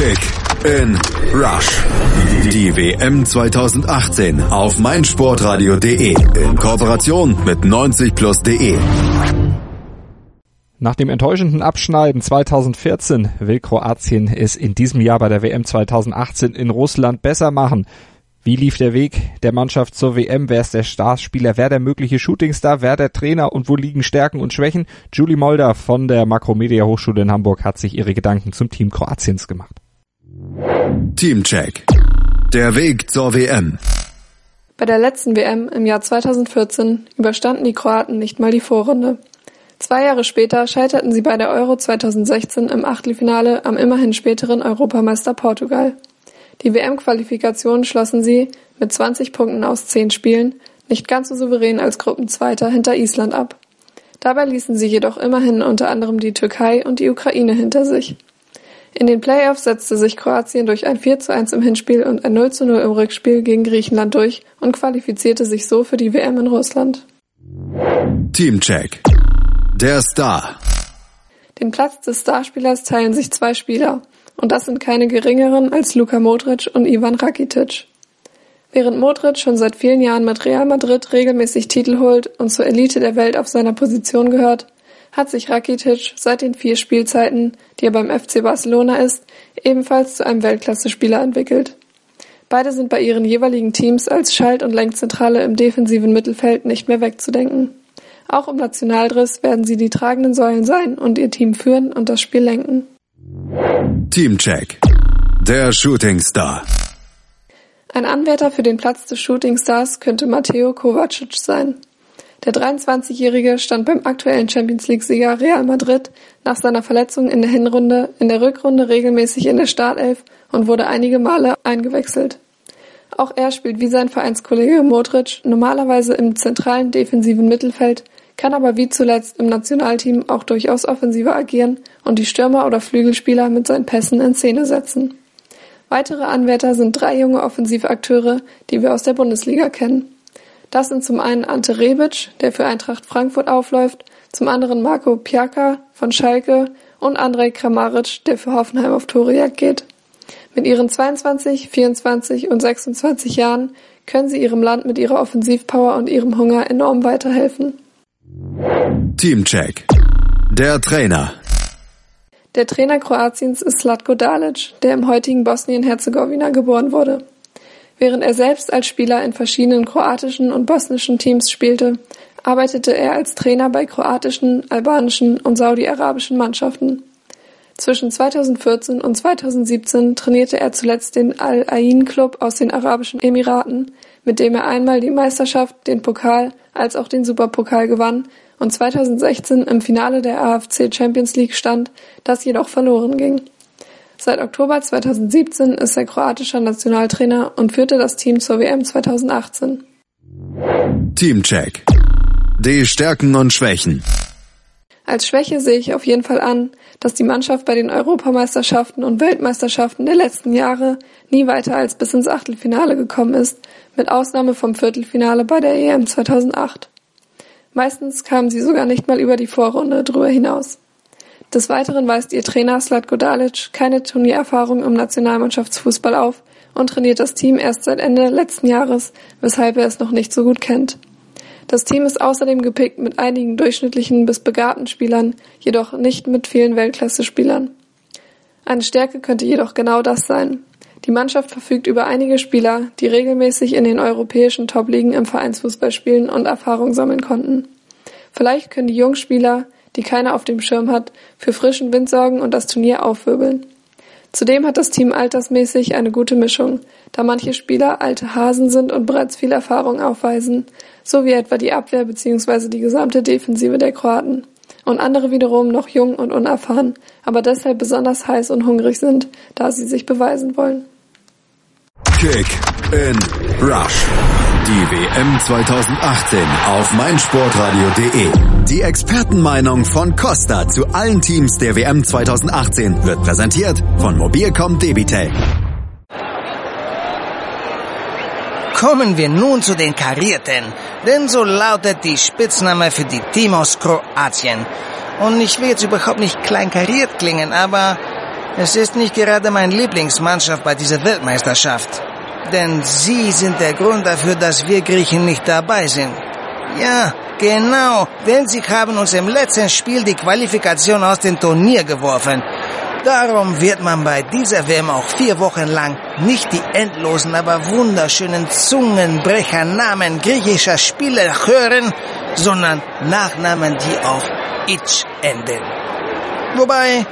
Kick in Rush. Die WM 2018 auf meinsportradio.de in Kooperation mit 90plus.de. Nach dem enttäuschenden Abschneiden 2014 will Kroatien es in diesem Jahr bei der WM 2018 in Russland besser machen. Wie lief der Weg der Mannschaft zur WM? Wer ist der Starspieler? Wer der mögliche Shootingstar? Wer der Trainer? Und wo liegen Stärken und Schwächen? Julie Molder von der Makromedia Hochschule in Hamburg hat sich ihre Gedanken zum Team Kroatiens gemacht. Teamcheck. Der Weg zur WM. Bei der letzten WM im Jahr 2014 überstanden die Kroaten nicht mal die Vorrunde. Zwei Jahre später scheiterten sie bei der Euro 2016 im Achtelfinale am immerhin späteren Europameister Portugal. Die WM-Qualifikation schlossen sie mit 20 Punkten aus 10 Spielen nicht ganz so souverän als Gruppenzweiter hinter Island ab. Dabei ließen sie jedoch immerhin unter anderem die Türkei und die Ukraine hinter sich. In den Playoffs setzte sich Kroatien durch ein 4 zu 1 im Hinspiel und ein 0 zu 0 im Rückspiel gegen Griechenland durch und qualifizierte sich so für die WM in Russland. Teamcheck. Der Star. Den Platz des Starspielers teilen sich zwei Spieler. Und das sind keine geringeren als Luka Modric und Ivan Rakitic. Während Modric schon seit vielen Jahren mit Real Madrid regelmäßig Titel holt und zur Elite der Welt auf seiner Position gehört, hat sich Rakitic seit den vier Spielzeiten, die er beim FC Barcelona ist, ebenfalls zu einem Weltklasse-Spieler entwickelt. Beide sind bei ihren jeweiligen Teams als Schalt- und Lenkzentrale im defensiven Mittelfeld nicht mehr wegzudenken. Auch im Nationaldriss werden sie die tragenden Säulen sein und ihr Team führen und das Spiel lenken. Teamcheck. Der Shooting Star. Ein Anwärter für den Platz des Shooting Stars könnte Matteo Kovacic sein. Der 23-Jährige stand beim aktuellen Champions League-Sieger Real Madrid nach seiner Verletzung in der Hinrunde in der Rückrunde regelmäßig in der Startelf und wurde einige Male eingewechselt. Auch er spielt wie sein Vereinskollege Modric normalerweise im zentralen defensiven Mittelfeld, kann aber wie zuletzt im Nationalteam auch durchaus offensiver agieren und die Stürmer oder Flügelspieler mit seinen Pässen in Szene setzen. Weitere Anwärter sind drei junge Offensivakteure, die wir aus der Bundesliga kennen. Das sind zum einen Ante Rebic, der für Eintracht Frankfurt aufläuft, zum anderen Marco Piaka von Schalke und Andrej Kramaric, der für Hoffenheim auf Torejagd geht. Mit ihren 22, 24 und 26 Jahren können sie ihrem Land mit ihrer Offensivpower und ihrem Hunger enorm weiterhelfen. Teamcheck. Der Trainer. Der Trainer Kroatiens ist Slatko Dalic, der im heutigen Bosnien-Herzegowina geboren wurde. Während er selbst als Spieler in verschiedenen kroatischen und bosnischen Teams spielte, arbeitete er als Trainer bei kroatischen, albanischen und saudi-arabischen Mannschaften. Zwischen 2014 und 2017 trainierte er zuletzt den Al-Ain Club aus den Arabischen Emiraten, mit dem er einmal die Meisterschaft, den Pokal als auch den Superpokal gewann und 2016 im Finale der AFC Champions League stand, das jedoch verloren ging. Seit Oktober 2017 ist er kroatischer Nationaltrainer und führte das Team zur WM 2018. Teamcheck. Die Stärken und Schwächen. Als Schwäche sehe ich auf jeden Fall an, dass die Mannschaft bei den Europameisterschaften und Weltmeisterschaften der letzten Jahre nie weiter als bis ins Achtelfinale gekommen ist, mit Ausnahme vom Viertelfinale bei der EM 2008. Meistens kamen sie sogar nicht mal über die Vorrunde drüber hinaus. Des Weiteren weist ihr Trainer Slatko Dalic keine Turniererfahrung im Nationalmannschaftsfußball auf und trainiert das Team erst seit Ende letzten Jahres, weshalb er es noch nicht so gut kennt. Das Team ist außerdem gepickt mit einigen durchschnittlichen bis begabten Spielern, jedoch nicht mit vielen Weltklasse-Spielern. Eine Stärke könnte jedoch genau das sein. Die Mannschaft verfügt über einige Spieler, die regelmäßig in den europäischen Top-Ligen im Vereinsfußball spielen und Erfahrung sammeln konnten. Vielleicht können die Jungspieler, die keiner auf dem Schirm hat, für frischen Wind sorgen und das Turnier aufwirbeln. Zudem hat das Team altersmäßig eine gute Mischung, da manche Spieler alte Hasen sind und bereits viel Erfahrung aufweisen, so wie etwa die Abwehr bzw. die gesamte Defensive der Kroaten. Und andere wiederum noch jung und unerfahren, aber deshalb besonders heiß und hungrig sind, da sie sich beweisen wollen. Kick in Rush. Die WM 2018 auf meinsportradio.de. Die Expertenmeinung von Costa zu allen Teams der WM 2018 wird präsentiert von Mobilcom Debitel. Kommen wir nun zu den Karierten, denn so lautet die Spitzname für die Team aus Kroatien. Und ich will jetzt überhaupt nicht kleinkariert klingen, aber Es ist nicht gerade meine Lieblingsmannschaft bei dieser Weltmeisterschaft. Denn sie sind der Grund dafür, dass wir Griechen nicht dabei sind. Ja, genau, denn sie haben uns im letzten Spiel die Qualifikation aus dem Turnier geworfen. Darum wird man bei dieser WM auch vier Wochen lang nicht die endlosen, aber wunderschönen Zungenbrechernamen griechischer Spieler hören, sondern Nachnamen, die auf Itch enden. Wobei,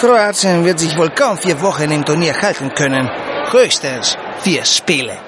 Kroatien wird sich wohl kaum vier Wochen im Turnier halten können. Höchstens vier Spiele.